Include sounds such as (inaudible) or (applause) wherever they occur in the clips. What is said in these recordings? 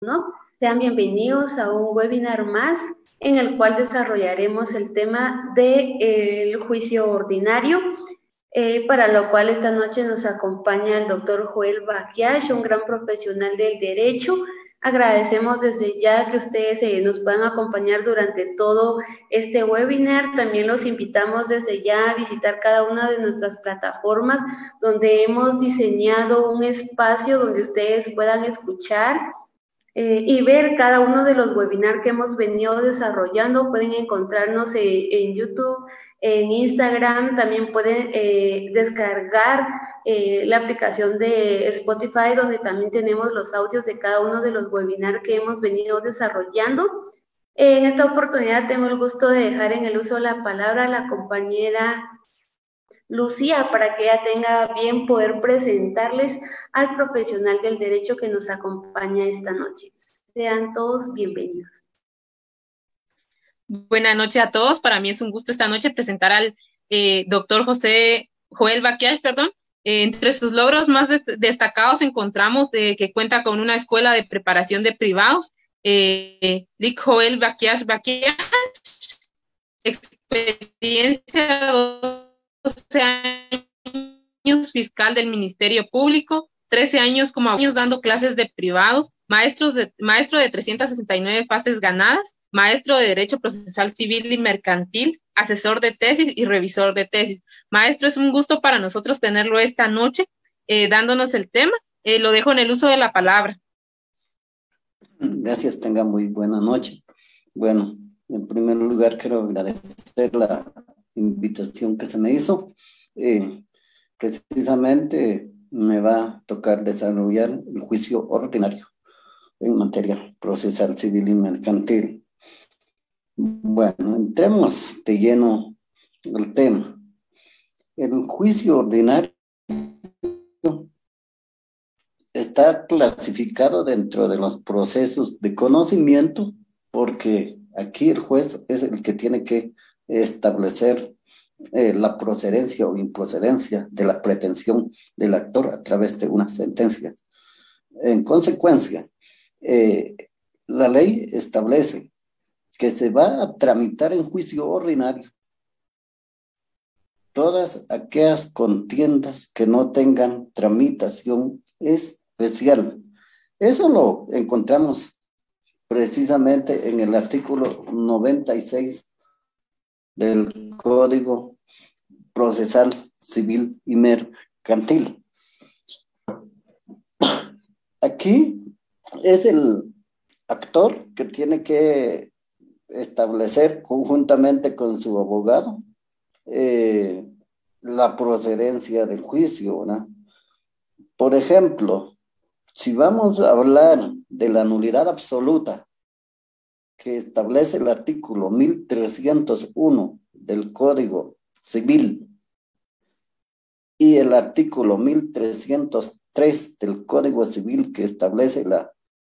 ¿no? Sean bienvenidos a un webinar más en el cual desarrollaremos el tema del juicio ordinario, eh, para lo cual esta noche nos acompaña el doctor Joel Baquiash, un gran profesional del derecho. Agradecemos desde ya que ustedes eh, nos puedan acompañar durante todo este webinar. También los invitamos desde ya a visitar cada una de nuestras plataformas donde hemos diseñado un espacio donde ustedes puedan escuchar eh, y ver cada uno de los webinars que hemos venido desarrollando. Pueden encontrarnos en, YouTube, en Instagram, también pueden eh, descargar eh, la aplicación de Spotify, donde también tenemos los audios de cada uno de los webinars que hemos venido desarrollando. En esta oportunidad tengo el gusto de dejar en el uso la palabra a la compañera Lucía, para que ella tenga bien poder presentarles al profesional del derecho que nos acompaña esta noche. Sean todos bienvenidos. Buenas noches a todos. Para mí es un gusto esta noche presentar al eh, doctor José Joel Baquiash, perdón. Eh, entre sus logros más destacados encontramos de que cuenta con una escuela de preparación de privados, eh, Joel Baquiash Baquiash, experiencia 12 años fiscal del Ministerio Público, 13 años como años dando clases de privados, maestros de, maestro de 369 fases ganadas, maestro de Derecho Procesal Civil y Mercantil, asesor de tesis y revisor de tesis. Maestro, es un gusto para nosotros tenerlo esta noche eh, dándonos el tema. Eh, lo dejo en el uso de la palabra. Gracias, tenga muy buena noche. Bueno, en primer lugar quiero agradecer la invitación que se me hizo. Eh, precisamente me va a tocar desarrollar el juicio ordinario en materia procesal civil y mercantil. Bueno, entremos de lleno al tema. El juicio ordinario está clasificado dentro de los procesos de conocimiento porque aquí el juez es el que tiene que establecer eh, la procedencia o improcedencia de la pretensión del actor a través de una sentencia. En consecuencia, eh, la ley establece que se va a tramitar en juicio ordinario todas aquellas contiendas que no tengan tramitación especial. Eso lo encontramos precisamente en el artículo 96 del Código Procesal Civil y Mercantil. Aquí es el actor que tiene que establecer conjuntamente con su abogado eh, la procedencia del juicio. Por ejemplo, si vamos a hablar de la nulidad absoluta que establece el artículo 1301 del Código Civil y el artículo 1303 del Código Civil que establece la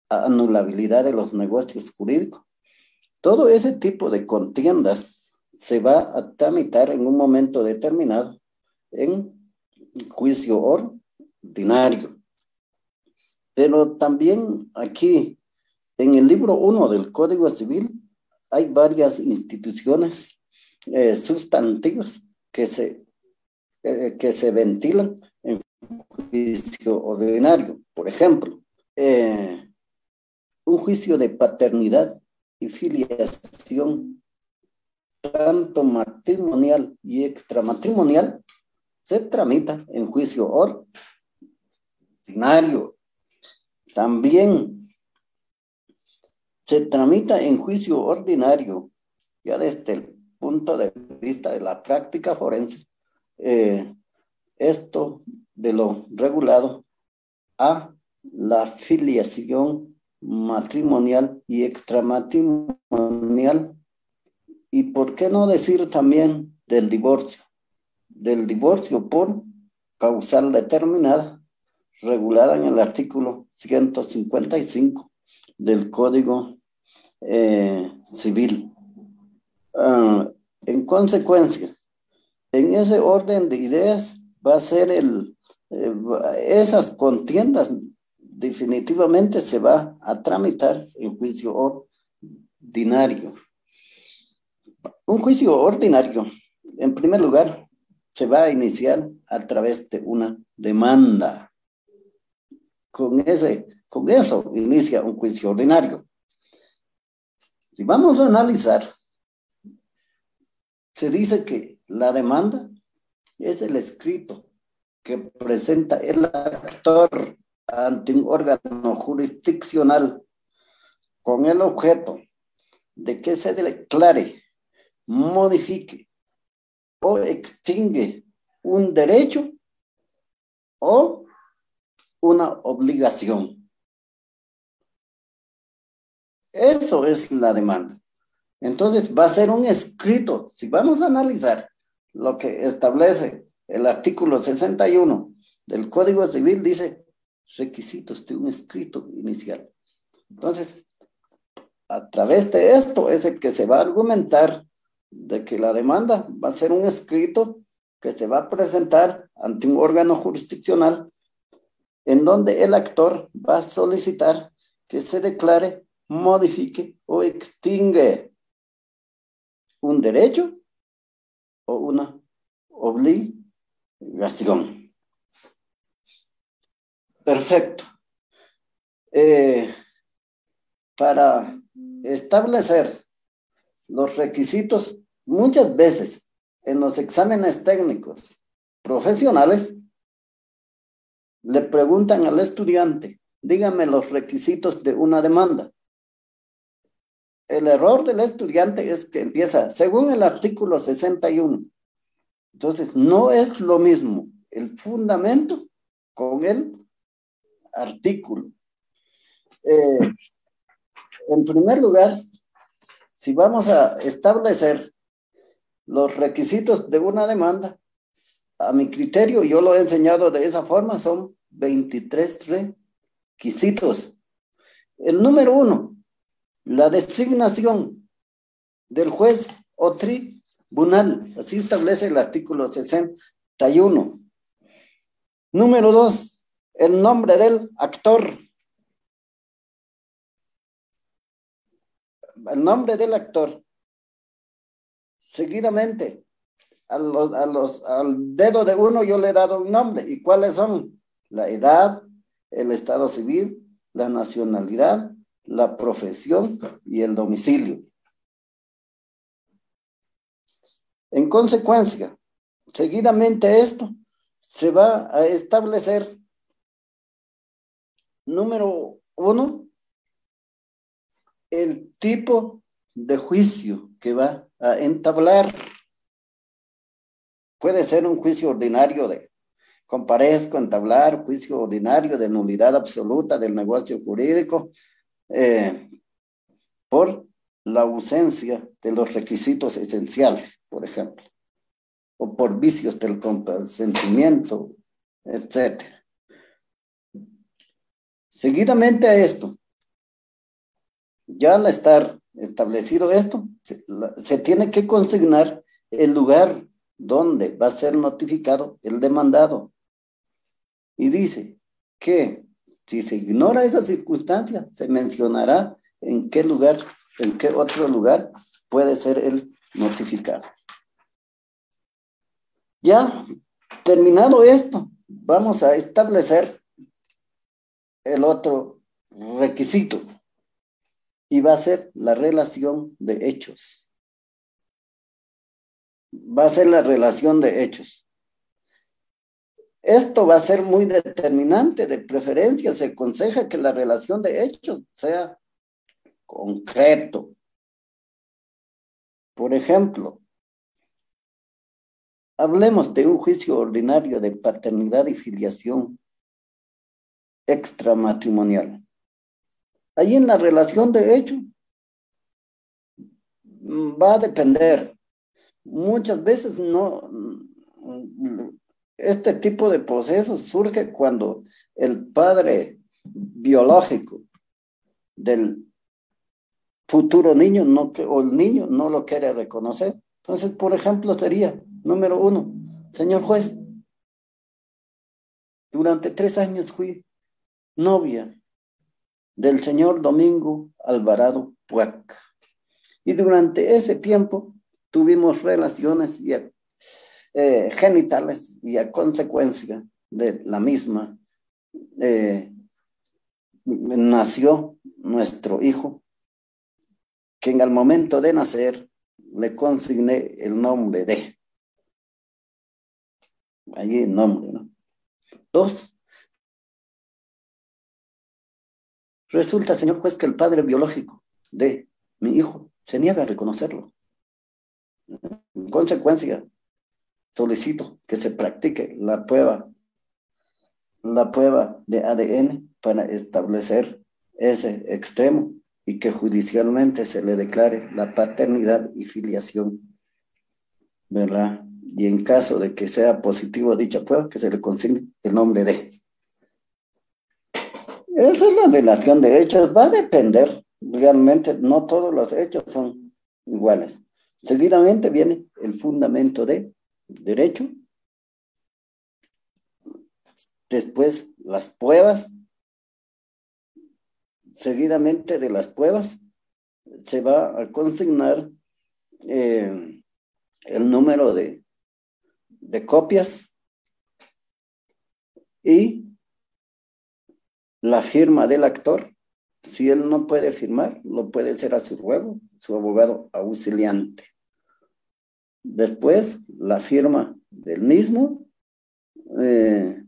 anulabilidad de los negocios jurídicos. Todo ese tipo de contiendas se va a tramitar en un momento determinado en juicio ordinario. Pero también aquí en el libro 1 del Código Civil hay varias instituciones eh, sustantivas que se, eh, que se ventilan en juicio ordinario. Por ejemplo, eh, un juicio de paternidad y filiación, tanto matrimonial y extramatrimonial, se tramita en juicio ordinario. También se tramita en juicio ordinario, ya desde el punto de vista de la práctica forense, eh, esto de lo regulado a la filiación matrimonial y extramatrimonial. Y por qué no decir también del divorcio, del divorcio por causal determinada, regulada en el artículo 155 del Código eh, civil. Ah, en consecuencia, en ese orden de ideas va a ser el, eh, esas contiendas definitivamente se va a tramitar en juicio ordinario. Un juicio ordinario, en primer lugar, se va a iniciar a través de una demanda. Con, ese, con eso inicia un juicio ordinario. Si vamos a analizar, se dice que la demanda es el escrito que presenta el actor ante un órgano jurisdiccional con el objeto de que se declare, modifique o extingue un derecho o una obligación. Eso es la demanda. Entonces va a ser un escrito. Si vamos a analizar lo que establece el artículo 61 del Código Civil, dice requisitos de un escrito inicial. Entonces, a través de esto es el que se va a argumentar de que la demanda va a ser un escrito que se va a presentar ante un órgano jurisdiccional en donde el actor va a solicitar que se declare, modifique o extingue un derecho o una obligación. Perfecto. Eh, para establecer los requisitos, muchas veces en los exámenes técnicos profesionales, le preguntan al estudiante, dígame los requisitos de una demanda el error del estudiante es que empieza, según el artículo 61. Entonces, no es lo mismo el fundamento con el artículo. Eh, en primer lugar, si vamos a establecer los requisitos de una demanda, a mi criterio, yo lo he enseñado de esa forma, son 23 requisitos. El número uno, la designación del juez o tribunal. Así establece el artículo 61. Número dos, el nombre del actor. El nombre del actor. Seguidamente, a los, a los, al dedo de uno yo le he dado un nombre. ¿Y cuáles son? La edad, el estado civil, la nacionalidad, la profesión y el domicilio. En consecuencia, seguidamente esto se va a establecer, número uno, el tipo de juicio que va a entablar. Puede ser un juicio ordinario de comparezco, entablar, juicio ordinario de nulidad absoluta del negocio jurídico, eh, por la ausencia de los requisitos esenciales, por ejemplo, o por vicios del consentimiento, etc. Seguidamente a esto, ya al estar establecido esto, se, se tiene que consignar el lugar donde va a ser notificado el demandado. Y dice que si se ignora esa circunstancia, se mencionará en qué lugar, en qué otro lugar puede ser el notificado. Ya terminado esto, vamos a establecer el otro requisito y va a ser la relación de hechos. Va a ser la relación de hechos. Esto va a ser muy determinante. De preferencia, se aconseja que la relación de hechos sea concreto. Por ejemplo, hablemos de un juicio ordinario de paternidad y filiación extramatrimonial. Ahí en la relación de hechos va a depender. Muchas veces no, este tipo de procesos surge cuando el padre biológico del futuro niño no, o el niño no lo quiere reconocer. Entonces, por ejemplo, sería, número uno, señor juez, durante tres años fui novia del señor Domingo Alvarado Puac. Y durante ese tiempo tuvimos relaciones eh, genitales y a consecuencia de la misma eh, nació nuestro hijo, que en el momento de nacer le consigné el nombre de. Allí nombre, ¿no? Dos. Resulta, señor juez, que el padre biológico de mi hijo se niega a reconocerlo. En consecuencia, solicito que se practique la prueba, la prueba de ADN para establecer ese extremo y que judicialmente se le declare la paternidad y filiación, ¿verdad? Y en caso de que sea positivo dicha prueba, que se le consigne el nombre de. Esa es la relación de hechos, va a depender, realmente no todos los hechos son iguales. Seguidamente viene el fundamento de derecho, después las pruebas, seguidamente de las pruebas se va a consignar eh, el número de, de copias y la firma del actor. Si él no puede firmar, lo puede hacer a su ruego, su abogado auxiliante. Después, la firma del mismo, eh,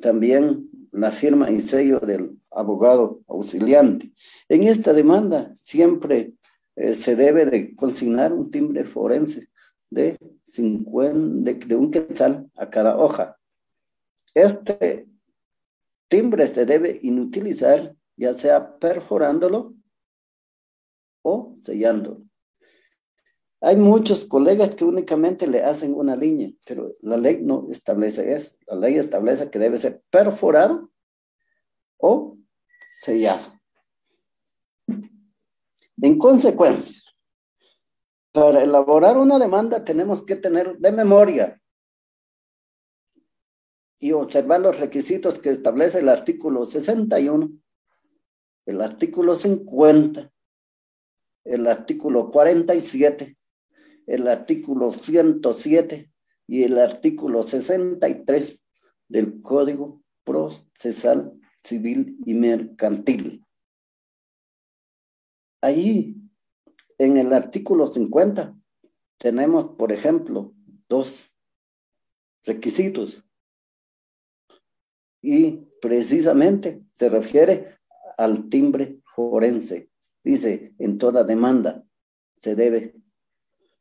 también la firma y sello del abogado auxiliante. En esta demanda siempre eh, se debe de consignar un timbre forense de, 50, de un quetzal a cada hoja. Este timbre se debe inutilizar ya sea perforándolo o sellándolo. Hay muchos colegas que únicamente le hacen una línea, pero la ley no establece eso. La ley establece que debe ser perforado o sellado. En consecuencia, para elaborar una demanda tenemos que tener de memoria y observar los requisitos que establece el artículo 61, el artículo 50, el artículo 47 el artículo 107 y el artículo 63 del Código Procesal Civil y Mercantil. Allí, en el artículo 50, tenemos, por ejemplo, dos requisitos. Y precisamente se refiere al timbre forense. Dice, en toda demanda se debe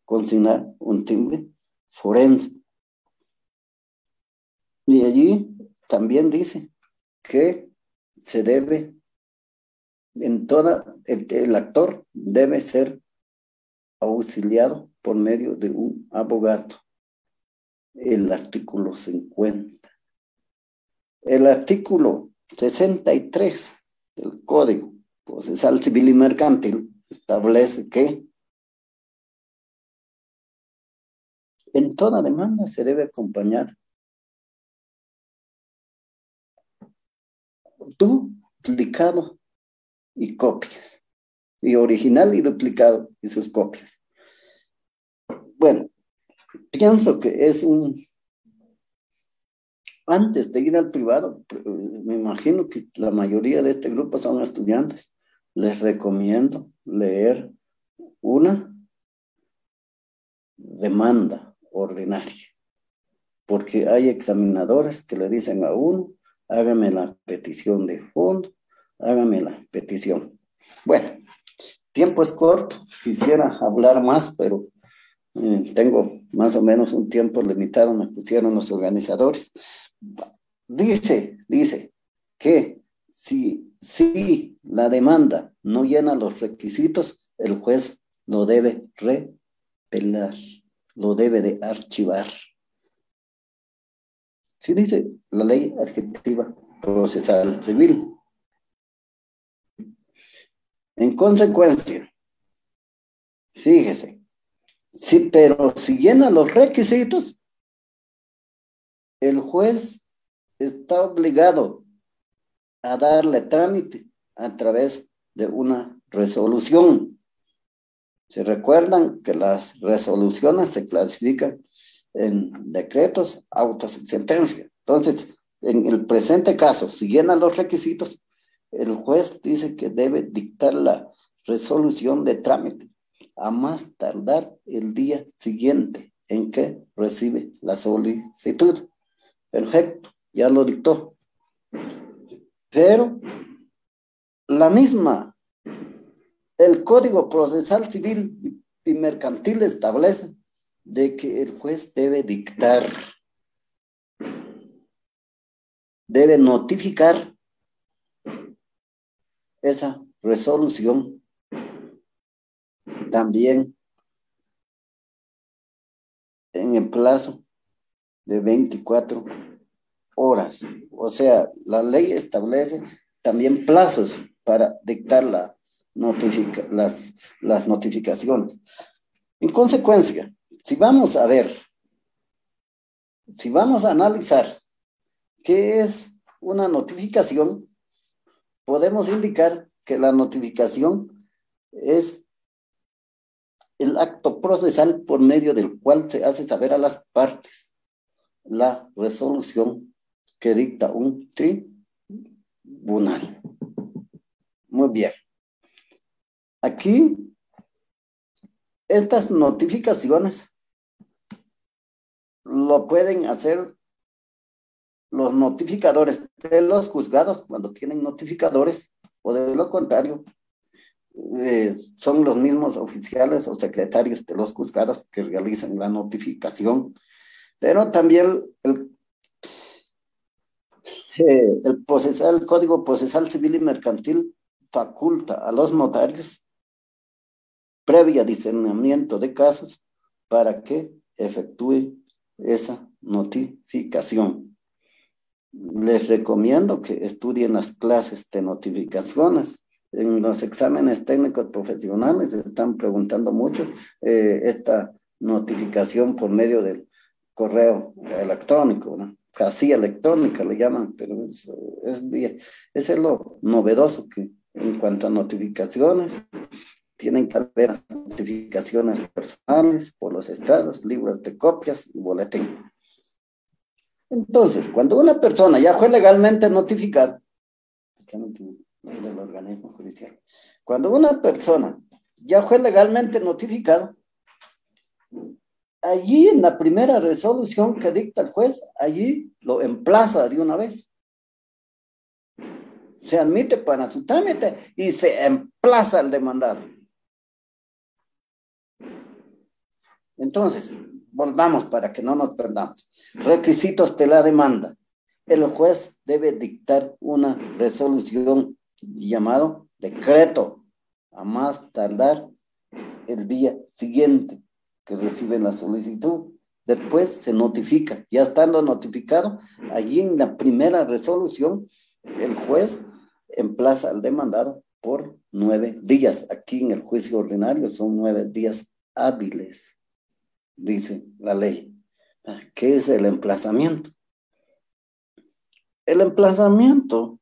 consignar un timbre forense. Y allí también dice que se debe, en toda, el, actor debe ser auxiliado por medio de un abogado. El artículo 50. El artículo 63 del Código Procesal Civil y Mercantil establece que En toda demanda se debe acompañar duplicado y copias. Y original y duplicado y sus copias. Bueno, pienso que es un... Antes de ir al privado, me imagino que la mayoría de este grupo son estudiantes. Les recomiendo leer una demanda ordinaria, porque hay examinadores que le dicen a uno, hágame la petición de fondo, hágame la petición. Bueno, tiempo es corto, quisiera hablar más, pero eh, tengo más o menos un tiempo limitado, me pusieron los organizadores. Dice, dice que si, si la demanda no llena los requisitos, el juez lo debe repelar lo debe de archivar. Sí dice la ley adjetiva procesal civil. En consecuencia, fíjese, sí, pero si llena los requisitos, el juez está obligado a darle trámite a través de una resolución. Se recuerdan que las resoluciones se clasifican en decretos, autos y sentencias. Entonces, en el presente caso, si llenan los requisitos, el juez dice que debe dictar la resolución de trámite a más tardar el día siguiente en que recibe la solicitud. Perfecto, ya lo dictó. Pero la misma, el Código Procesal Civil y Mercantil establece de que el juez debe dictar, debe notificar esa resolución también en el plazo de 24 horas. O sea, la ley establece también plazos para dictar la las, las notificaciones. En consecuencia, si vamos a ver, si vamos a analizar qué es una notificación, podemos indicar que la notificación es el acto procesal por medio del cual se hace saber a las partes la resolución que dicta un tribunal. Muy bien. Aquí, estas notificaciones lo pueden hacer los notificadores de los juzgados cuando tienen notificadores o de lo contrario, eh, son los mismos oficiales o secretarios de los juzgados que realizan la notificación, pero también el, eh, el, el Código Procesal Civil y Mercantil faculta a los notarios previa discernimiento de casos para que efectúen esa notificación. Les recomiendo que estudien las clases de notificaciones. En los exámenes técnicos profesionales están preguntando mucho eh, esta notificación por medio del correo electrónico, ¿no? casi electrónica le llaman, pero es, es, es lo novedoso que en cuanto a notificaciones, tienen que haber notificaciones personales por los estados, libros de copias y boletín. Entonces, cuando una persona ya fue legalmente notificada, del organismo judicial, cuando una persona ya fue legalmente notificada, allí en la primera resolución que dicta el juez, allí lo emplaza de una vez se admite para su trámite y se emplaza el demandado. Entonces, volvamos para que no nos perdamos. Requisitos de la demanda. El juez debe dictar una resolución llamado decreto a más tardar el día siguiente que recibe la solicitud. Después se notifica. Ya estando notificado, allí en la primera resolución, el juez emplaza al demandado por nueve días. Aquí en el juicio ordinario son nueve días hábiles dice la ley. ¿Qué es el emplazamiento? El emplazamiento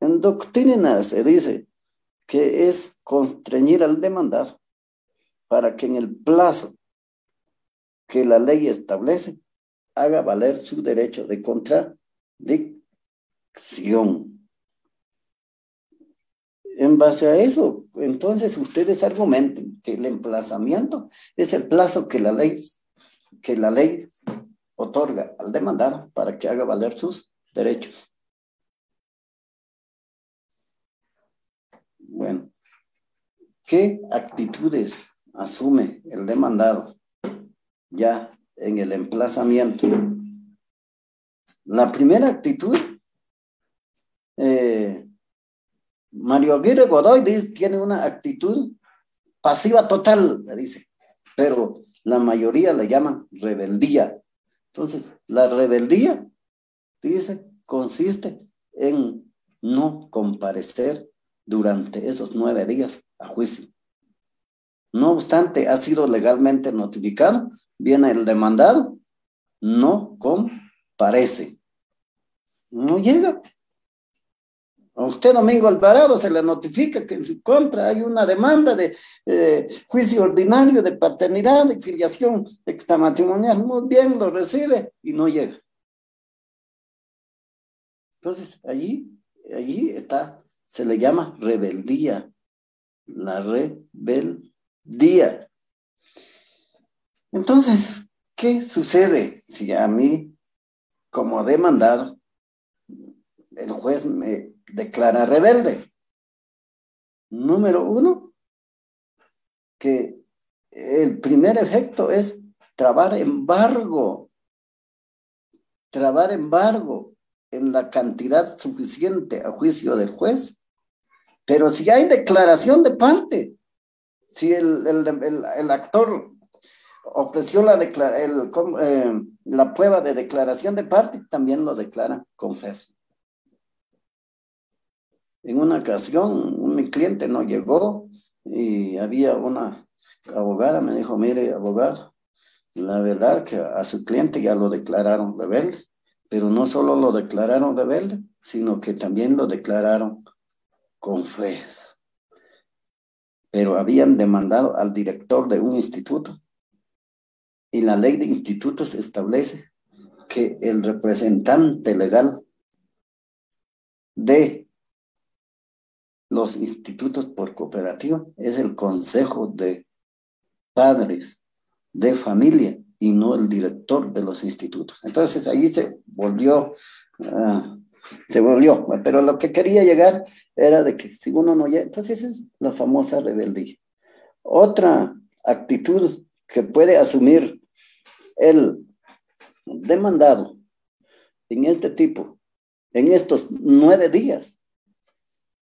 en doctrina se dice que es constreñir al demandado para que en el plazo que la ley establece haga valer su derecho de contradicción. En base a eso, entonces ustedes argumenten que el emplazamiento es el plazo que la ley, que la ley otorga al demandado para que haga valer sus derechos. Bueno, ¿qué actitudes asume el demandado ya en el emplazamiento? La primera actitud eh, Mario Aguirre Godoy tiene una actitud pasiva total, le dice, pero la mayoría le llaman rebeldía. Entonces, la rebeldía, dice, consiste en no comparecer durante esos nueve días a juicio. No obstante, ha sido legalmente notificado, viene el demandado, no comparece. No llega. Usted, Domingo Alvarado, se le notifica que en su contra hay una demanda de eh, juicio ordinario de paternidad, de filiación extramatrimonial. Muy bien, lo recibe y no llega. Entonces, allí, allí está, se le llama rebeldía. La rebeldía. Entonces, ¿qué sucede si a mí, como demandado, el juez me declara rebelde? Número uno, que el primer efecto es trabar embargo, trabar embargo en la cantidad suficiente a juicio del juez. Pero si hay declaración de parte, si el, el actor ofreció la, el, eh, la prueba de declaración de parte, también lo declara confeso. En una ocasión, mi cliente no llegó y había una abogada, me dijo, mire, abogado, la verdad que a su cliente ya lo declararon rebelde, pero no solo lo declararon rebelde, sino que también lo declararon confeso. Pero habían demandado al director de un instituto y la ley de institutos establece que el representante legal de los institutos por cooperativa es el consejo de padres de familia y no el director de los institutos. Entonces ahí se volvió, ah, se volvió, pero lo que quería llegar era de que si uno no llega, entonces es la famosa rebeldía. Otra actitud que puede asumir el demandado en este tipo, en estos nueve días,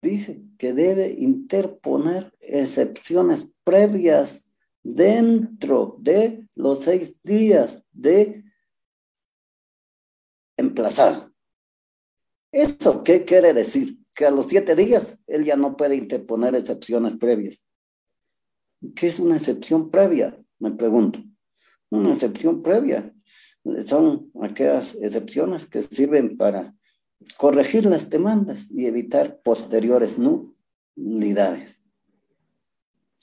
dice que debe interponer excepciones previas dentro de los seis días de emplazar. ¿Eso qué quiere decir? Que a los siete días él ya no puede interponer excepciones previas. ¿Qué es una excepción previa? Me pregunto una excepción previa. Son aquellas excepciones que sirven para corregir las demandas y evitar posteriores nulidades.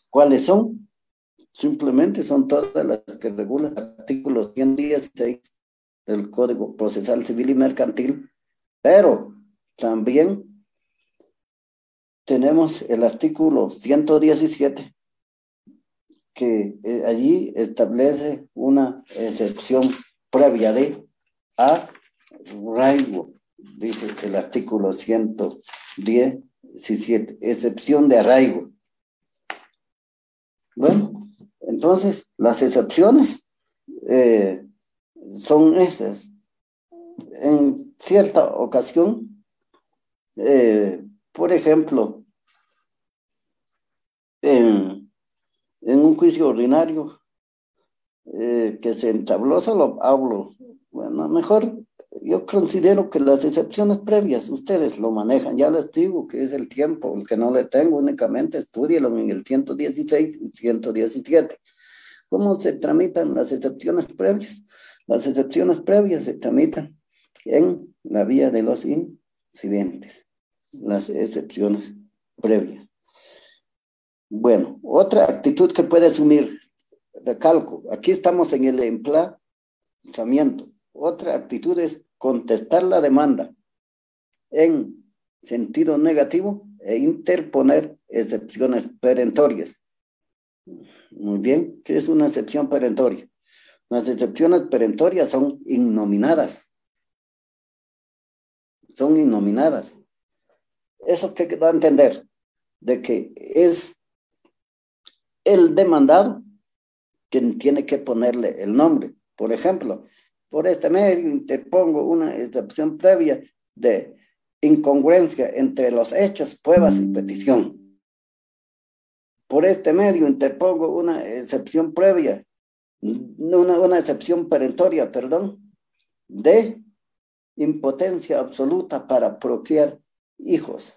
¿Cuáles son? Simplemente son todas las que regulan el artículo 116 del Código Procesal Civil y Mercantil, pero también tenemos el artículo 117 que eh, allí establece una excepción previa de arraigo, dice el artículo 110, 17, excepción de arraigo. Bueno, entonces las excepciones eh, son esas. En cierta ocasión, eh, por ejemplo, en un juicio ordinario eh, que se entabló, solo hablo. Bueno, mejor yo considero que las excepciones previas, ustedes lo manejan, ya les digo que es el tiempo, el que no le tengo únicamente, estudielo en el 116 y 117. ¿Cómo se tramitan las excepciones previas? Las excepciones previas se tramitan en la vía de los incidentes, las excepciones previas. Bueno, otra actitud que puede asumir, recalco, aquí estamos en el emplazamiento. Otra actitud es contestar la demanda en sentido negativo e interponer excepciones perentorias. Muy bien, ¿qué es una excepción perentoria? Las excepciones perentorias son innominadas. Son innominadas. ¿Eso qué va a entender? De que es el demandado quien tiene que ponerle el nombre. Por ejemplo, por este medio interpongo una excepción previa de incongruencia entre los hechos, pruebas y petición. Por este medio interpongo una excepción previa, una, una excepción perentoria, perdón, de impotencia absoluta para procrear hijos.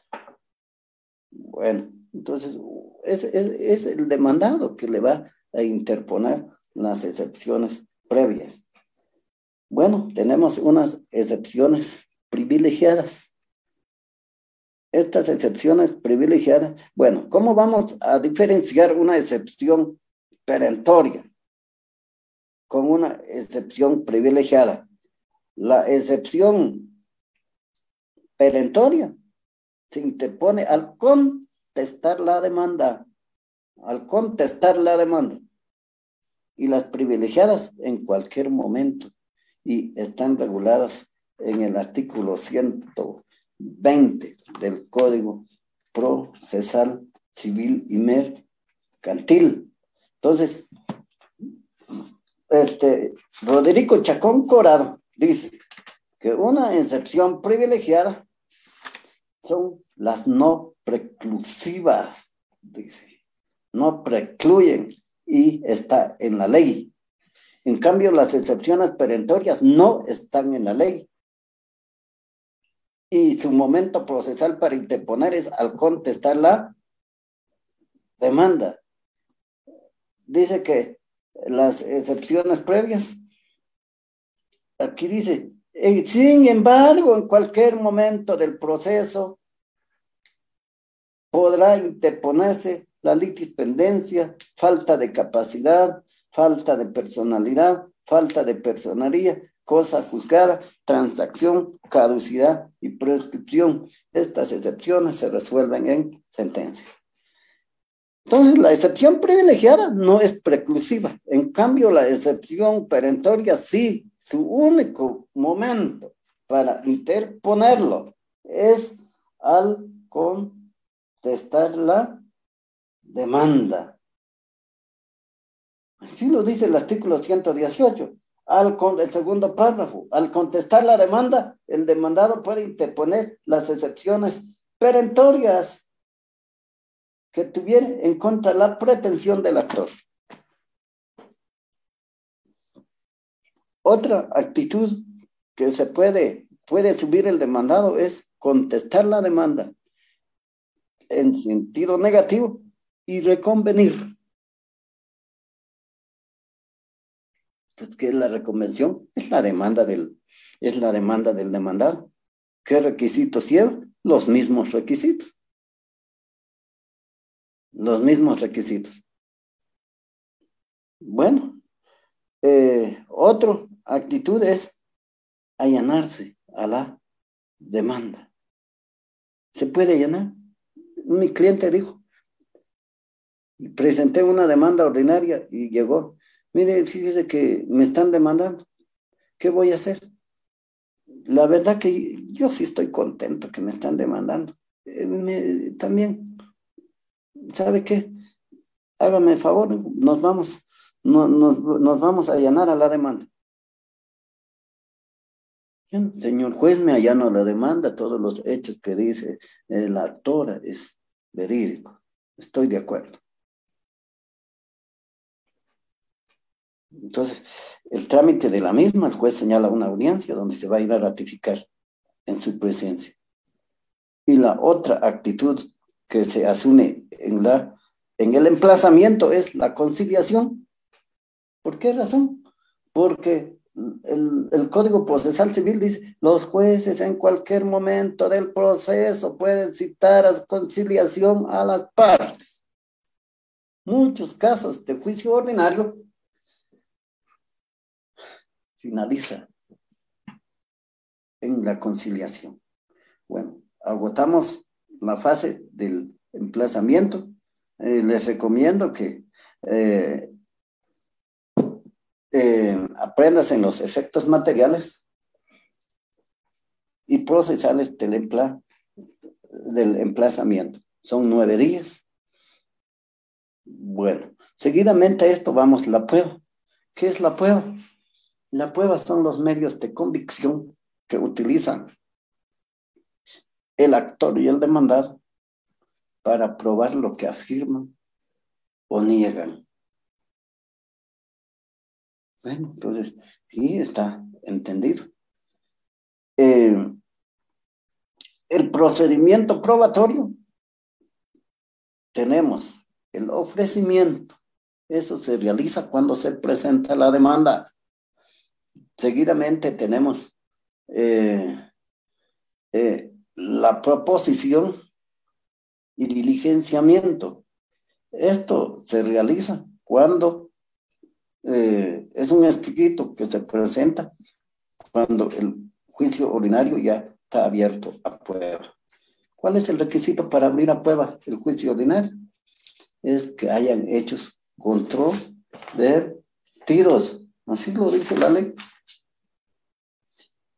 Bueno, entonces es, el demandado que le va a interponer las excepciones previas. Bueno, tenemos unas excepciones privilegiadas. estas excepciones privilegiadas, bueno, ¿cómo vamos a diferenciar una excepción perentoria con una excepción privilegiada? La excepción perentoria se interpone al contestar la demanda, al contestar la demanda. Y las privilegiadas en cualquier momento y están reguladas en el artículo 120 del Código Procesal Civil y Mercantil. Entonces, este, Roderico Chacón Corado dice que una excepción privilegiada son las no preclusivas, dice, no precluyen y está en la ley. En cambio, las excepciones perentorias no están en la ley. Y su momento procesal para interponer es al contestar la demanda. Dice que las excepciones previas, aquí dice, sin embargo, en cualquier momento del proceso podrá interponerse la litispendencia, falta de capacidad, falta de personalidad, falta de personería, cosa juzgada, transacción, caducidad y prescripción. Estas excepciones se resuelven en sentencia. Entonces, la excepción privilegiada no es preclusiva. En cambio, la excepción perentoria sí, su único momento para interponerlo es al contestar la demanda. Así lo dice el artículo 118. Al, el segundo párrafo, al contestar la demanda, el demandado puede interponer las excepciones perentorias que tuviera en contra la pretensión del actor. Otra actitud que se puede, puede subir el demandado es contestar la demanda en sentido negativo y reconvenir. Pues, ¿qué es la reconvención? Es la demanda del, es la demanda del demandado. ¿Qué requisitos lleva? Los mismos requisitos. Los mismos requisitos. Bueno, eh, otra actitud es allanarse a la demanda. ¿Se puede allanar? Mi cliente dijo, presenté una demanda ordinaria y llegó. Mire, fíjese que me están demandando. ¿Qué voy a hacer? La verdad que yo sí estoy contento que me están demandando. Eh, también, ¿sabe qué? Hágame el favor, nos vamos, no, nos, vamos a allanar a la demanda. Señor juez, me allano la demanda, todos los hechos que dice la actora es verídico. Estoy de acuerdo. Entonces, el trámite de la misma, el juez señala una audiencia donde se va a ir a ratificar en su presencia. Y la otra actitud que se asume en, la, en el emplazamiento es la conciliación. ¿Por qué razón? Porque el, el, Código Procesal Civil dice, los jueces en cualquier momento del proceso pueden citar a conciliación a las partes. Muchos casos de juicio ordinario finaliza en la conciliación. Bueno, agotamos la fase del emplazamiento. Eh, les recomiendo que eh, eh, aprendas en los efectos materiales y procesales del, del emplazamiento. Son nueve días. Bueno, seguidamente a esto vamos la prueba. ¿Qué es la prueba? La prueba son los medios de convicción que utilizan el actor y el demandado para probar lo que afirman o niegan. Bueno, entonces, sí está entendido. Eh, el procedimiento probatorio, tenemos el ofrecimiento. Eso se realiza cuando se presenta la demanda. Seguidamente tenemos eh, eh, la proposición y diligenciamiento. Esto se realiza cuando eh, es un escrito que se presenta cuando el juicio ordinario ya está abierto a prueba. ¿Cuál es el requisito para abrir a prueba el juicio ordinario? Es que hayan hechos controvertidos. Así lo dice la ley.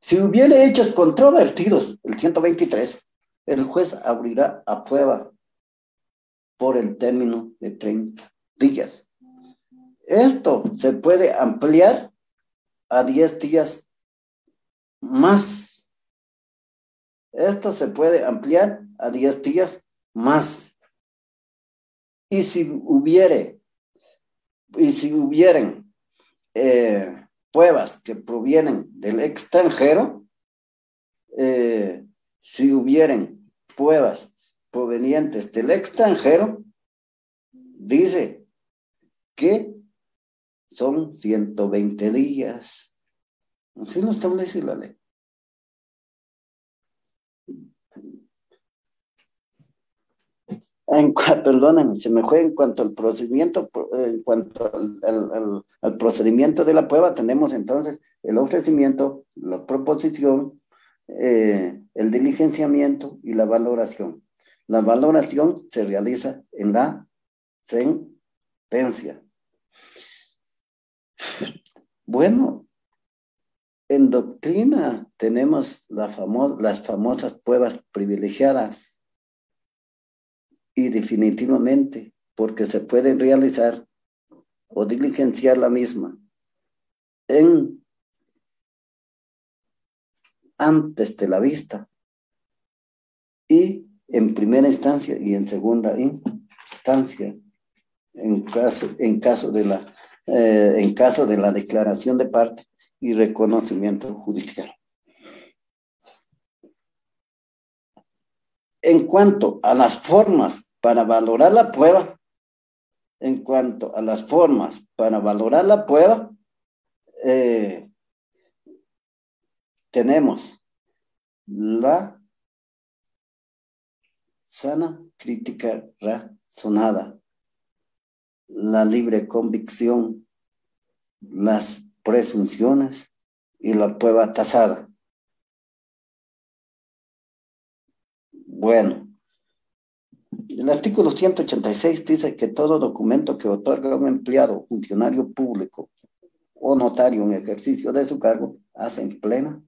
Si hubiera hechos controvertidos, el 123, el juez abrirá a prueba por el término de 30 días. Esto se puede ampliar a 10 días más. Esto se puede ampliar a 10 días más. Y si hubiere, y si hubieran eh, pruebas que provienen del extranjero, eh, si hubieran pruebas provenientes del extranjero, dice que son 120 días. Así lo establece la ley. En, (laughs) perdónenme, se me fue en cuanto al procedimiento, en cuanto al, procedimiento de la prueba, tenemos entonces el ofrecimiento, la proposición, eh, el diligenciamiento y la valoración. La valoración se realiza en la sentencia. Bueno, en doctrina tenemos las famosas pruebas privilegiadas y definitivamente porque se pueden realizar o diligenciar la misma en antes de la vista y en primera instancia y en segunda instancia en caso, en caso, de, la, eh, en caso de la declaración de parte y reconocimiento judicial. En cuanto a las formas para valorar la prueba, en cuanto a las formas para valorar la prueba, eh, tenemos la sana crítica razonada, la libre convicción, las presunciones y la prueba tasada. Bueno, el artículo 186 dice que todo documento que otorga un empleado, funcionario público o notario en ejercicio de su cargo hace en plena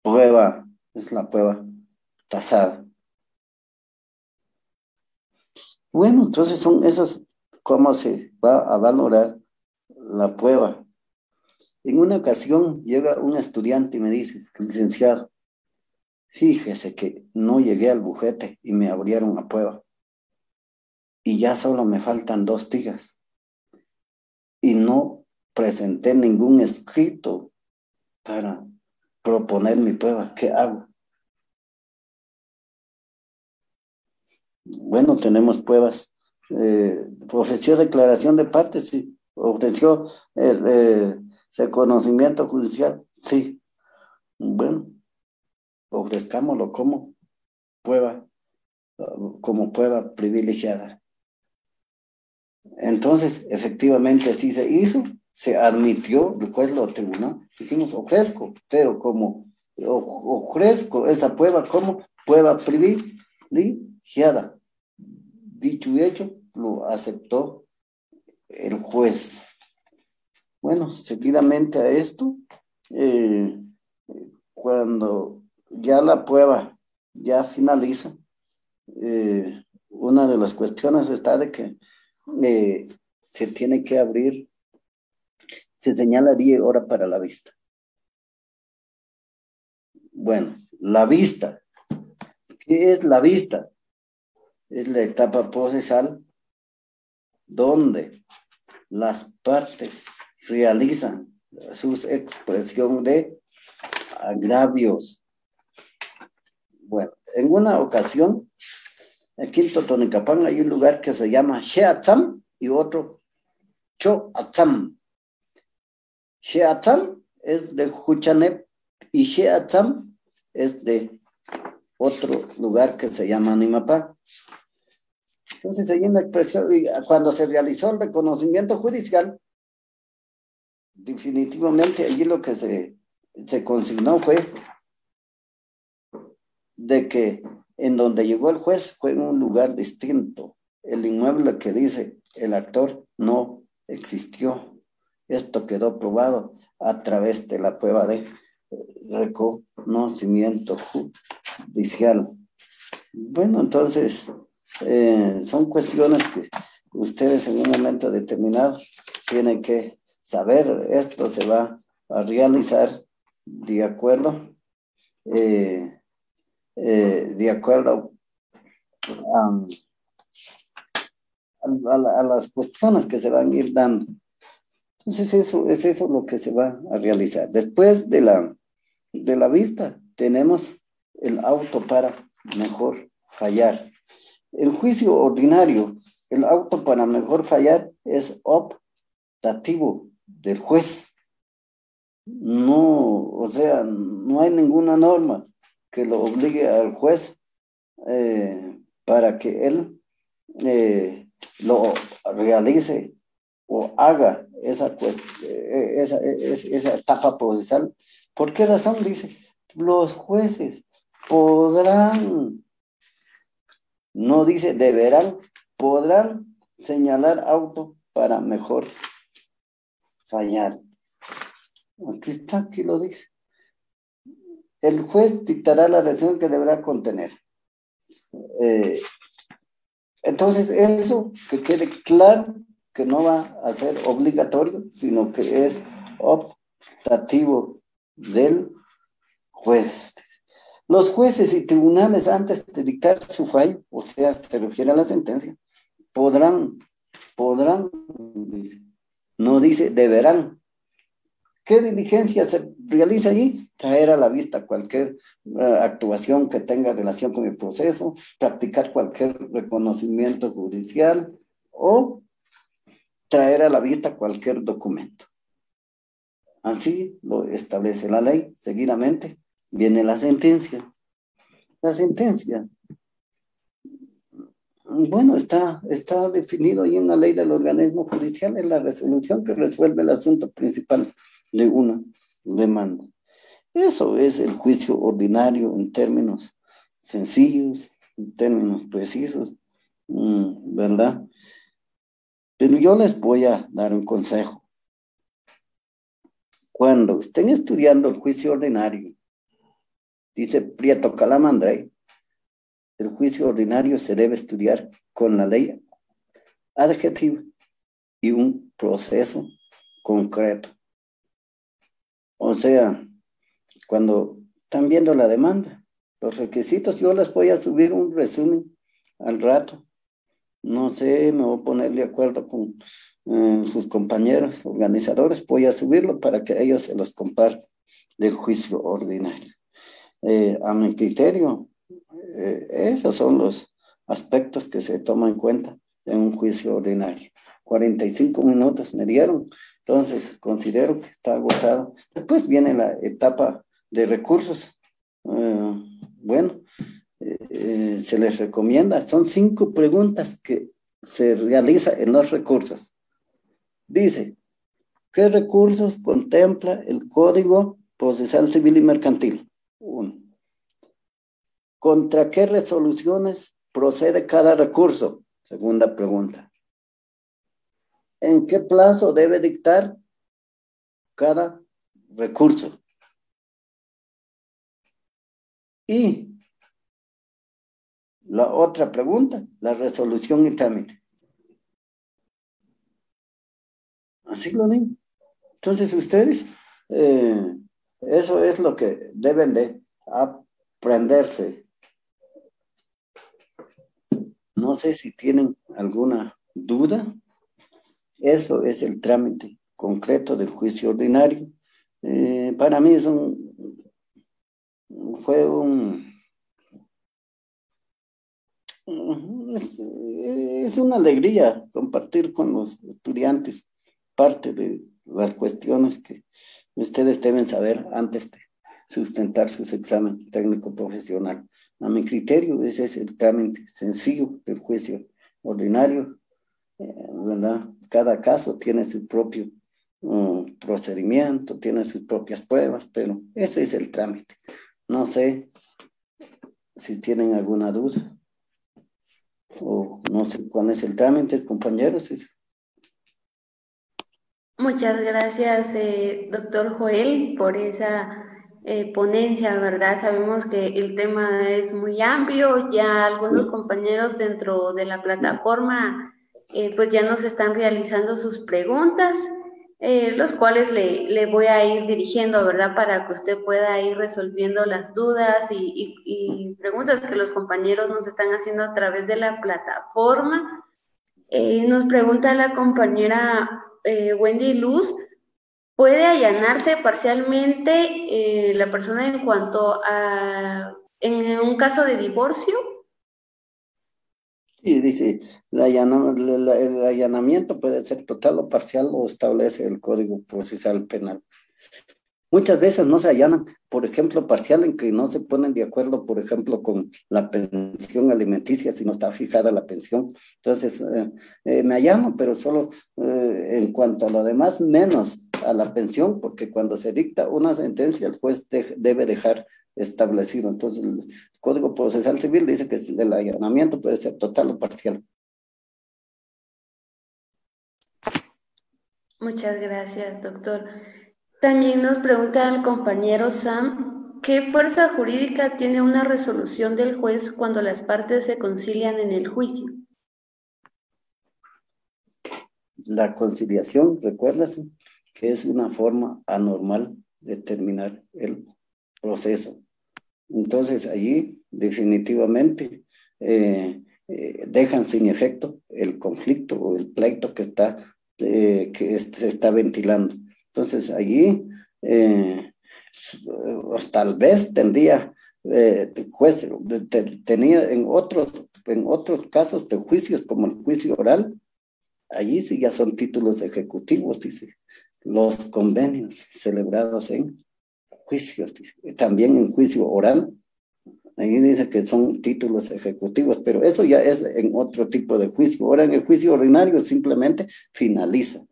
prueba, es la prueba tasada. Bueno, entonces son esas, cómo se va a valorar la prueba. En una ocasión llega un estudiante y me dice, licenciado, fíjese que no llegué al bujete y me abrieron la prueba. Y ya solo me faltan dos tigas. Y no presenté ningún escrito para proponer mi prueba. ¿Qué hago? Bueno, tenemos pruebas. Eh, ofreció declaración de parte, sí. Ofreció el eh, reconocimiento judicial, sí. Bueno, ofrezcámoslo como prueba, como prueba privilegiada. Entonces, efectivamente, así se hizo, se admitió, el juez lo tribunal, dijimos, ofrezco, pero como ofrezco esa prueba como prueba privilegiada dicho y hecho, lo aceptó el juez. Bueno, seguidamente a esto, eh, cuando ya la prueba ya finaliza, eh, una de las cuestiones está de que eh, se tiene que abrir, se señala día y hora para la vista. Bueno, la vista. ¿Qué es la vista? es la etapa procesal donde las partes realizan su expresión de agravios. Bueno, en una ocasión, aquí en Totonicapán hay un lugar que se llama Sheatzam y otro Choatzam. Sheatzam es de Juchanep y Sheatzam es de otro lugar que se llama Animapá. Entonces, en la expresión, cuando se realizó el reconocimiento judicial, definitivamente allí lo que se consignó fue de que en donde llegó el juez fue en un lugar distinto. El inmueble que dice el actor no existió. Esto quedó probado a través de la prueba de reconocimiento judicial. Bueno, entonces, eh, son cuestiones que ustedes en un momento determinado tienen que saber. Esto se va a realizar de acuerdo, eh, eh, de acuerdo a, a, las cuestiones que se van a ir dando. Entonces, eso es eso lo que se va a realizar. Después de la, de la vista, tenemos el auto para mejor fallar. El juicio ordinario, el auto para mejor fallar es optativo del juez. No, o sea, no hay ninguna norma que lo obligue al juez eh, para que él eh, lo realice o haga esa, eh, esa, esa etapa procesal. ¿Por qué razón? Dice, los jueces podrán, no dice deberán, podrán señalar auto para mejor fallar. Aquí está, aquí lo dice. El juez dictará la resolución que deberá contener. Eh, entonces, eso que quede claro que no va a ser obligatorio, sino que es optativo del juez. Los jueces y tribunales, antes de dictar su fallo, o sea, se refiere a la sentencia, podrán, podrán, no dice deberán. ¿Qué diligencia se realiza allí? Traer a la vista cualquier eh, actuación que tenga relación con el proceso, practicar cualquier reconocimiento judicial o traer a la vista cualquier documento. Así lo establece la ley. Seguidamente viene la sentencia. La sentencia, bueno, está, está definido ahí en la ley del organismo judicial, es la resolución que resuelve el asunto principal de una demanda. Eso es el juicio ordinario en términos sencillos, en términos precisos, mm, ¿verdad? Pero yo les voy a dar un consejo. Cuando estén estudiando el juicio ordinario, dice Prieto Calamandrey, el juicio ordinario se debe estudiar con la ley adjetiva y un proceso concreto. O sea, cuando están viendo la demanda, los requisitos, yo les voy a subir un resumen al rato no sé, me voy a poner de acuerdo con eh, sus compañeros organizadores, voy a subirlo para que ellos se los compartan del juicio ordinario. Eh, a mi criterio, eh, esos son los aspectos que se toman en cuenta en un juicio ordinario. 45 minutos me dieron, entonces considero que está agotado. Después viene la etapa de recursos. bueno, eh, se les recomienda, son cinco preguntas que se realiza en los recursos. Dice, ¿qué recursos contempla el Código Procesal Civil y Mercantil? Uno. ¿Contra qué resoluciones procede cada recurso? Segunda pregunta. ¿En qué plazo debe dictar cada recurso? Y la otra pregunta, la resolución y trámite. Así lo digo. Entonces ustedes, eh, eso es lo que deben de aprenderse. No sé si tienen alguna duda. Eso es el trámite concreto del juicio ordinario. Eh, para mí es un, fue un es, una alegría compartir con los estudiantes parte de las cuestiones que ustedes deben saber antes de sustentar su examen técnico profesional. a mi criterio, ese es el trámite sencillo del juicio ordinario, eh, ¿verdad? Cada caso tiene su propio um, procedimiento, tiene sus propias pruebas, pero ese es el trámite. No sé si tienen alguna duda o no sé cuál es el trámite, compañeros. Muchas gracias, eh, doctor Joel, por esa eh, ponencia, ¿verdad? Sabemos que el tema es muy amplio, ya algunos compañeros dentro de la plataforma eh, pues ya nos están realizando sus preguntas, los cuales le, le, voy a ir dirigiendo, ¿verdad? Para que usted pueda ir resolviendo las dudas y, y preguntas que los compañeros nos están haciendo a través de la plataforma. nos pregunta la compañera eh, Wendy Luz, ¿puede allanarse parcialmente eh, la persona en cuanto a, en un caso de divorcio? Sí, dice, el allanamiento puede ser total o parcial o establece el Código Procesal Penal. Muchas veces no se allanan, por ejemplo, parcial en que no se ponen de acuerdo, por ejemplo, con la pensión alimenticia, si no está fijada la pensión. Entonces, eh, eh, me allano, pero solo eh, en cuanto a lo demás, menos a la pensión, porque cuando se dicta una sentencia, el juez debe dejar establecido. Entonces, el Código Procesal Civil dice que el allanamiento puede ser total o parcial. Muchas gracias, doctor. También nos pregunta el compañero Sam, ¿qué fuerza jurídica tiene una resolución del juez cuando las partes se concilian en el juicio? La conciliación, recuérdase, que es una forma anormal de terminar el proceso. Entonces, allí definitivamente eh, eh, dejan sin efecto el conflicto o el pleito que está eh, que se está ventilando. Entonces allí tal vez tendría juez, tenía en otros, en otros casos de juicios como el juicio oral, allí sí ya son títulos ejecutivos, dice, los convenios celebrados en juicios, también en juicio oral, ahí dice que son títulos ejecutivos, pero eso ya es en otro tipo de juicio. Ahora en el juicio ordinario simplemente finaliza.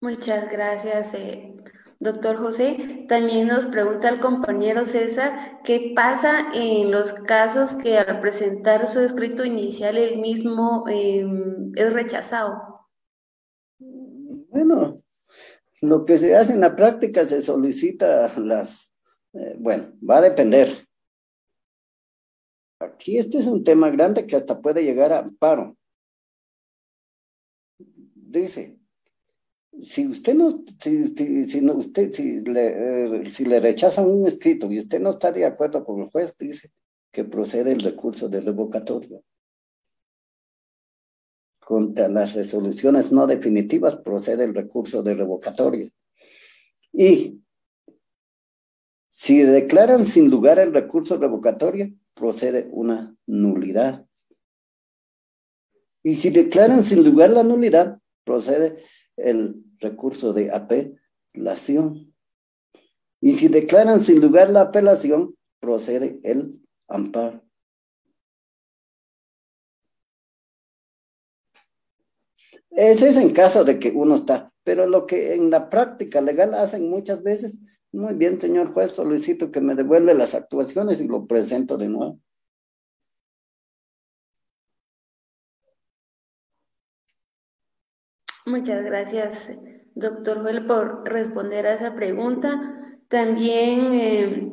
Muchas gracias, eh, doctor José. También nos pregunta el compañero César, ¿qué pasa en los casos que al presentar su escrito inicial el mismo em, es rechazado? Bueno, lo que se hace en la práctica se solicita las, eh, bueno, va a depender. Aquí este es un tema grande que hasta puede llegar a amparo. Dice, si usted no, si, si, no, usted, si le, eh, si le un escrito y usted no está de acuerdo con el juez, dice que procede el recurso de revocatorio. Contra las resoluciones no definitivas procede el recurso de revocatorio. Y si declaran sin lugar el recurso revocatorio, procede una nulidad. Y si declaran sin lugar la nulidad, procede el recurso de apelación. Y si declaran sin lugar la apelación, procede el amparo. Ese es en caso de que uno está, pero lo que en la práctica legal hacen muchas veces, muy bien, señor juez, solicito que me devuelva las actuaciones y lo presento de nuevo. Muchas gracias, doctor Joel, por responder a esa pregunta. También eh,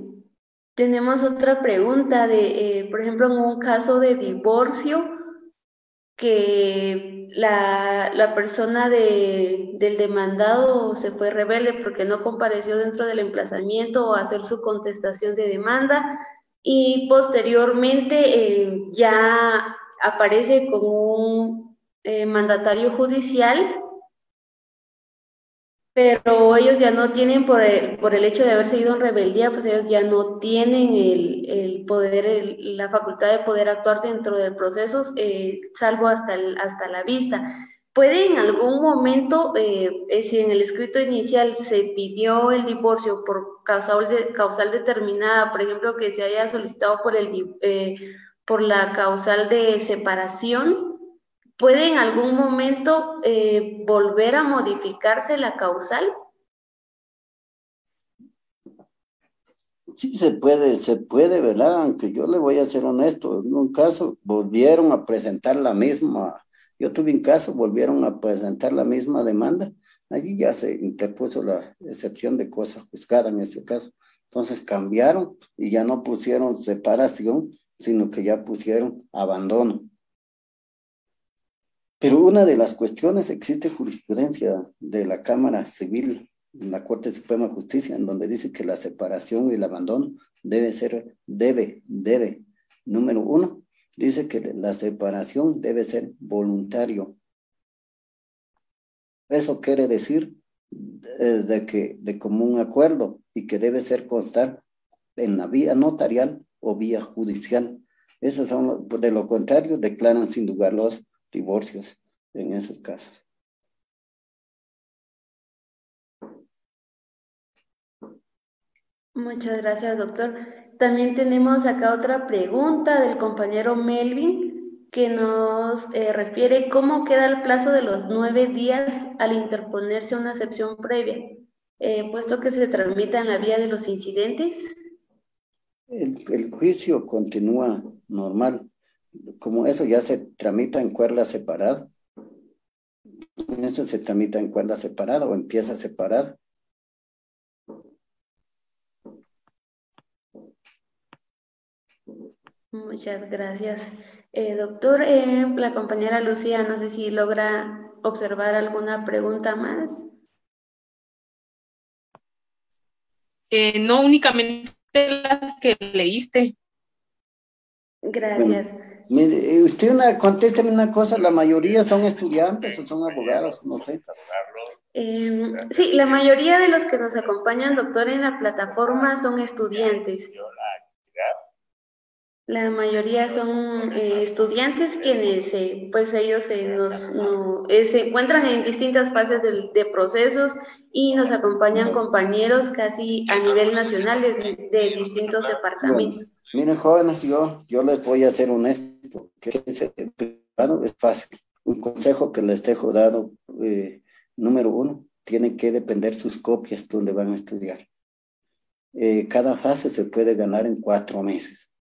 tenemos otra pregunta de, eh, por ejemplo, en un caso de divorcio, que la, la persona de, del demandado se fue rebelde porque no compareció dentro del emplazamiento o hacer su contestación de demanda. Y posteriormente eh, ya aparece como un eh, mandatario judicial, pero ellos ya no tienen, por el, por el hecho de haberse ido en rebeldía, pues ellos ya no tienen el, el poder, la facultad de poder actuar dentro del proceso, eh, salvo hasta, hasta la vista. ¿Puede en algún momento, eh, eh, si en el escrito inicial se pidió el divorcio por causal, causal determinada, por ejemplo, que se haya solicitado por, el, eh, por la causal de separación, ¿puede en algún momento volver a modificarse la causal? Sí, se puede, se puede, ¿verdad? Aunque yo le voy a ser honesto, en un caso volvieron a presentar la misma yo tuve un caso, volvieron a presentar la misma demanda. Allí ya se interpuso la excepción de cosa juzgada en ese caso. Entonces cambiaron y ya no pusieron separación, sino que ya pusieron abandono. Pero una de las cuestiones, existe jurisprudencia de la Cámara Civil, la Corte Suprema de Justicia, en donde dice que la separación y el abandono debe ser, debe, debe, número uno, dice que la separación debe ser voluntario. Eso quiere decir eh, de que de común acuerdo y que debe ser constar en la vía notarial o vía judicial. Esos son, de lo contrario, declaran sin lugar los divorcios en esos casos. Muchas gracias, doctor. También tenemos acá otra pregunta del compañero Melvin que nos eh, refiere cómo queda el plazo de los nueve días al interponerse una excepción previa, eh, puesto que se tramita en la vía de los incidentes. El, juicio continúa normal. Como eso ya se tramita en cuerda separada, eso se tramita en cuerda separada o empieza separada. Muchas gracias. Eh, doctor, eh, la compañera Lucía, no sé si logra observar alguna pregunta más. Eh, no únicamente las que leíste. Gracias. Mire, usted una, contésteme una cosa, la mayoría son estudiantes o son abogados, no sé. sí, la mayoría de los que nos acompañan, doctor, en la plataforma son estudiantes. La mayoría son eh, estudiantes quienes, eh, pues ellos nos, eh, se encuentran en distintas fases de, procesos y nos acompañan compañeros casi a nivel nacional de, distintos departamentos. miren, jóvenes, yo, yo les voy a ser honesto, es, fácil. Un consejo que les dejo dado, número uno, tienen que depender sus copias donde van a estudiar. cada fase se puede ganar en cuatro meses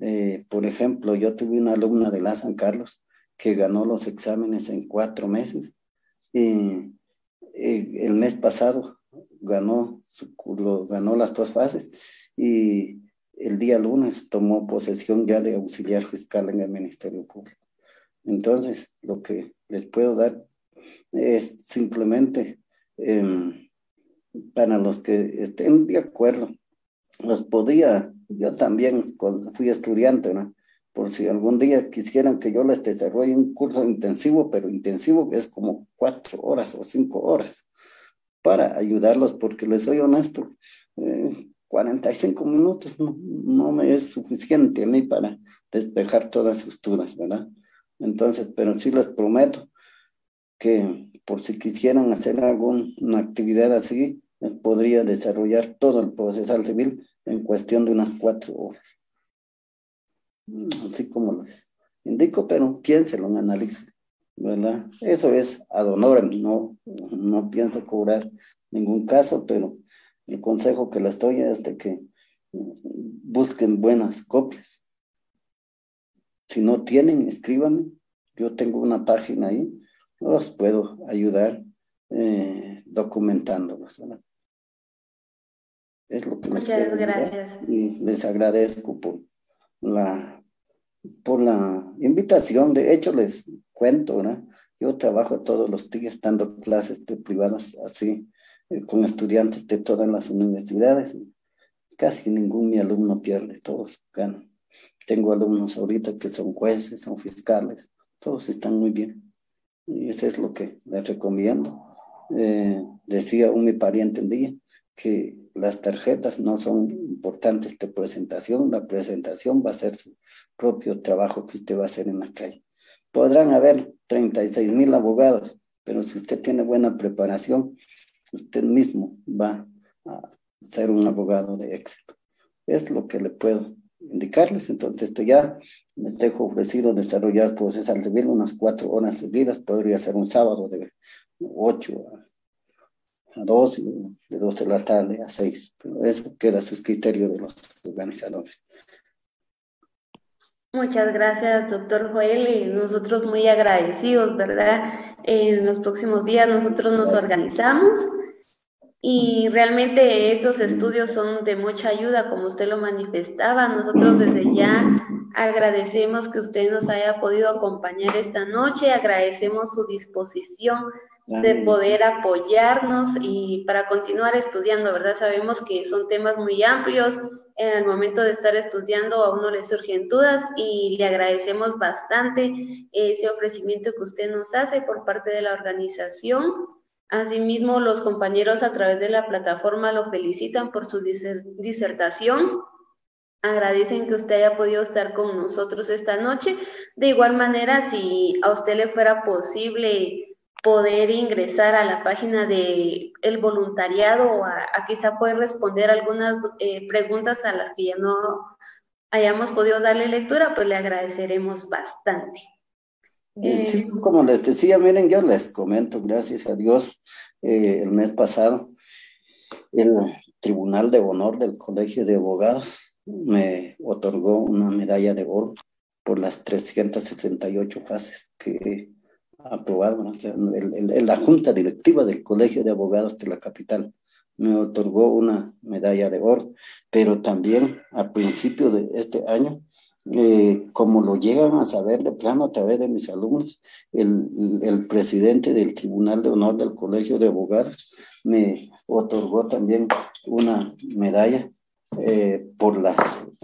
eh, por ejemplo, yo tuve una alumna de la San Carlos que ganó los exámenes en cuatro meses. el mes pasado ganó, ganó las dos fases y el día lunes tomó posesión ya de auxiliar fiscal en el Ministerio Público. Entonces, lo que les puedo dar es simplemente em, para los que estén de acuerdo, los podía yo también fui estudiante, ¿no? Por si algún día quisieran que yo les desarrolle un curso intensivo, pero intensivo que es como cuatro horas o cinco horas, para ayudarlos, porque les soy honesto, 45 eh, minutos no, no, me es suficiente a mí para despejar todas sus dudas, ¿verdad? Entonces, pero sí les prometo que por si quisieran hacer alguna actividad así, les podría desarrollar todo el procesal civil en cuestión de unas cuatro horas. Así como lo es. Indico, pero quién se lo analice, ¿verdad? Eso es ad honorem, no, no pienso cobrar ningún caso, pero el consejo que les doy es de que busquen buenas copias. Si no tienen, escríbanme. Yo tengo una página ahí, los puedo ayudar eh, documentándolos. ¿verdad? Es lo que Muchas gracias. Y les agradezco por la, por la invitación. De hecho, les cuento, ¿no? Yo trabajo todos los días dando clases de privadas así, con estudiantes de todas las universidades. Casi ningún mi alumno pierde, todos ganan. Tengo alumnos ahorita que son jueces, son fiscales, todos están muy bien. Y eso es lo que les recomiendo. Eh, decía un mi pariente un día que las tarjetas no son importantes de presentación, la presentación va a ser su propio trabajo que usted va a hacer en la calle. podrán haber 36 mil abogados, pero si usted tiene buena preparación, usted mismo va a ser un abogado de éxito. Es lo que le puedo indicarles. Entonces, esto ya me dejo ofrecido desarrollar procesos al civil unas cuatro horas seguidas. Podría ser un sábado de 8 a, a 12, de 2 de la tarde a 6. Pero eso queda a sus criterios de los organizadores. Muchas gracias, doctor Joel. Nosotros muy agradecidos, ¿verdad? En los próximos días nosotros nos organizamos y realmente estos estudios son de mucha ayuda, como usted lo manifestaba. Nosotros desde ya agradecemos que usted nos haya podido acompañar esta noche, agradecemos su disposición de poder apoyarnos y para continuar estudiando, ¿verdad? Sabemos que son temas muy amplios. En el momento de estar estudiando a uno le surgen dudas y le agradecemos bastante ese ofrecimiento que usted nos hace por parte de la organización Asimismo, los compañeros a través de la plataforma lo felicitan por su disertación. Agradecen que usted haya podido estar con nosotros esta noche. De igual manera, si a usted le fuera posible poder ingresar a la página de el voluntariado o a, quizá poder responder algunas eh, preguntas a las que ya no hayamos podido darle lectura, pues le agradeceremos bastante. Sí, como les decía, miren, yo les comento, gracias a Dios, eh, el mes pasado, el Tribunal de Honor del Colegio de Abogados me otorgó una medalla de oro por las 368 fases que aprobaron. la Junta Directiva del Colegio de Abogados de la capital me otorgó una medalla de oro, pero también a principios de este año eh, como lo llegan a saber de plano a través de mis alumnos, el, el, presidente del Tribunal de Honor del Colegio de Abogados me otorgó también una medalla eh, por la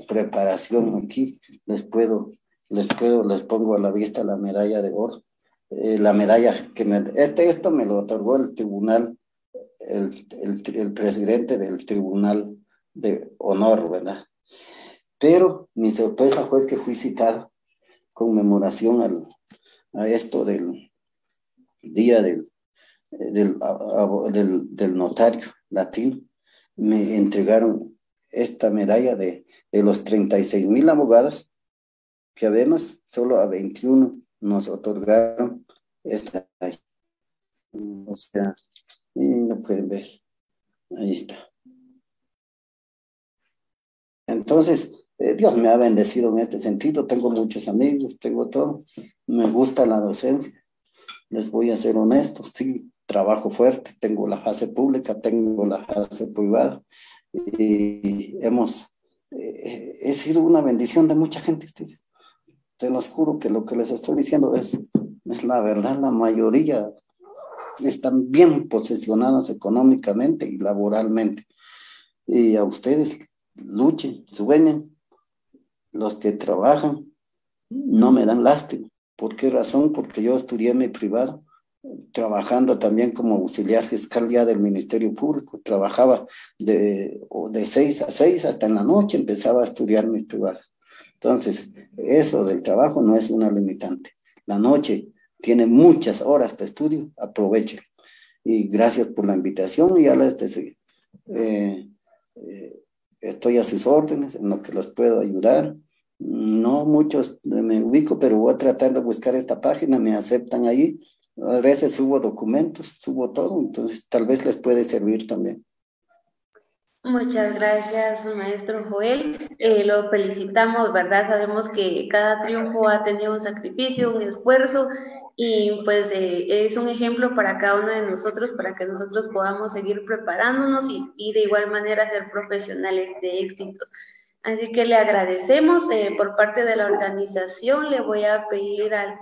preparación aquí. Les puedo, les puedo, les pongo a la vista la medalla de oro. Eh, la medalla que me, este, esto me lo otorgó el tribunal, el, el, el presidente del Tribunal de Honor, ¿verdad? Pero mi sorpresa fue que fui citado conmemoración al, a esto del día del, del, del, notario latino. Me entregaron esta medalla de, de los 36 mil abogados, que además solo a 21 nos otorgaron esta. O sea, no pueden ver. Ahí está. Entonces, eh, Dios me ha bendecido en este sentido, tengo muchos amigos, tengo todo, me gusta la docencia, les voy a ser honesto, sí, trabajo fuerte, tengo la fase pública, tengo la fase privada. Y hemos, eh, he sido una bendición de mucha gente. Se los juro que lo que les estoy diciendo es, es la verdad, la mayoría están bien posicionadas económicamente y laboralmente. Y a ustedes luchen, sueñen, los que trabajan no me dan lástima. ¿Por qué razón? Porque yo estudié mi privado, trabajando también como auxiliar fiscal ya del Ministerio Público. Trabajaba de, de seis a seis hasta en la noche, empezaba a estudiar mis privados. Entonces, eso del trabajo no es una limitante. La noche tiene muchas horas de estudio, aprovechen. Y gracias por la invitación y a la este, eh, eh, estoy a sus órdenes en lo que los puedo ayudar. No muchos me ubico, pero voy a de buscar esta página, me aceptan ahí. A veces subo documentos, subo todo, entonces tal vez les puede servir también. Muchas gracias, maestro Joel. Eh, lo felicitamos, ¿verdad? Sabemos que cada triunfo ha tenido un sacrificio, un esfuerzo y pues eh, es un ejemplo para cada uno de nosotros para que nosotros podamos seguir preparándonos y, y de igual manera ser profesionales de éxitos. Así que le agradecemos eh, por parte de la organización. Le voy a pedir al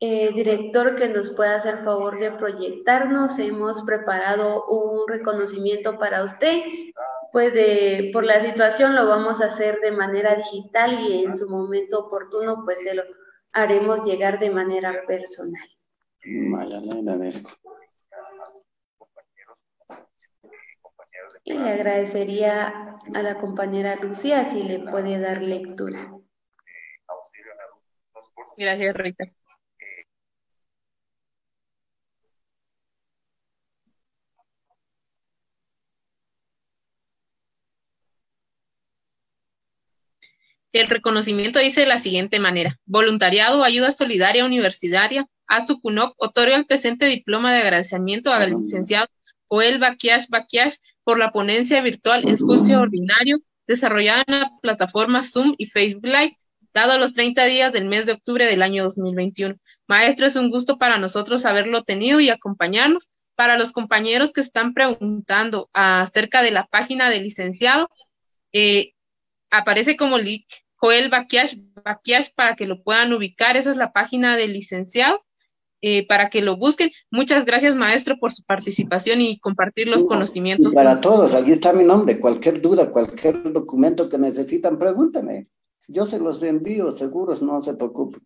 eh, director que nos pueda hacer favor de proyectarnos. Hemos preparado un reconocimiento para usted. Pues de, por la situación lo vamos a hacer de manera digital y en su momento oportuno pues se lo haremos llegar de manera personal. Vaya, le agradezco. Y le agradecería a la compañera Lucía si le puede dar lectura. Gracias, Rita. El reconocimiento dice de la siguiente manera. Voluntariado, ayuda solidaria universitaria. ASUCUNOC otorga el presente diploma de agradecimiento al licenciado Joel Baquiash Baquiash por la ponencia virtual El Juicio Ordinario, desarrollada en la plataforma Zoom y Facebook Live, dado los 30 días del mes de octubre del año 2021. Maestro, es un gusto para nosotros haberlo tenido y acompañarnos. Para los compañeros que están preguntando acerca de la página del licenciado, eh, aparece como link Joel Baquiash, Baquiash para que lo puedan ubicar. Esa es la página del licenciado. Eh, para que lo busquen. Muchas gracias, maestro, por su participación y compartir los conocimientos. Para todos, aquí está mi nombre. Cualquier duda, cualquier documento que necesitan, pregúntenme. Yo se los envío, seguros, no se preocupen.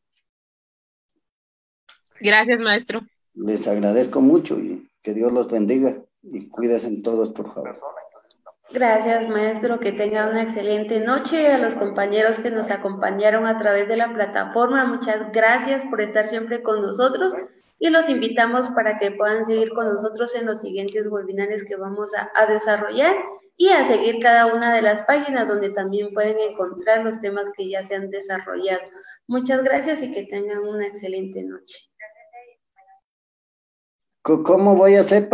Gracias, maestro. Les agradezco mucho y que Dios los bendiga y cuídense todos, por favor. Gracias, maestro. Que tenga una excelente noche. A los compañeros que nos acompañaron a través de la plataforma, muchas gracias por estar siempre con nosotros y los invitamos para que puedan seguir con nosotros en los siguientes webinars que vamos a, a desarrollar y a seguir cada una de las páginas donde también pueden encontrar los temas que ya se han desarrollado. Muchas gracias y que tengan una excelente noche. ¿Cómo voy a hacer?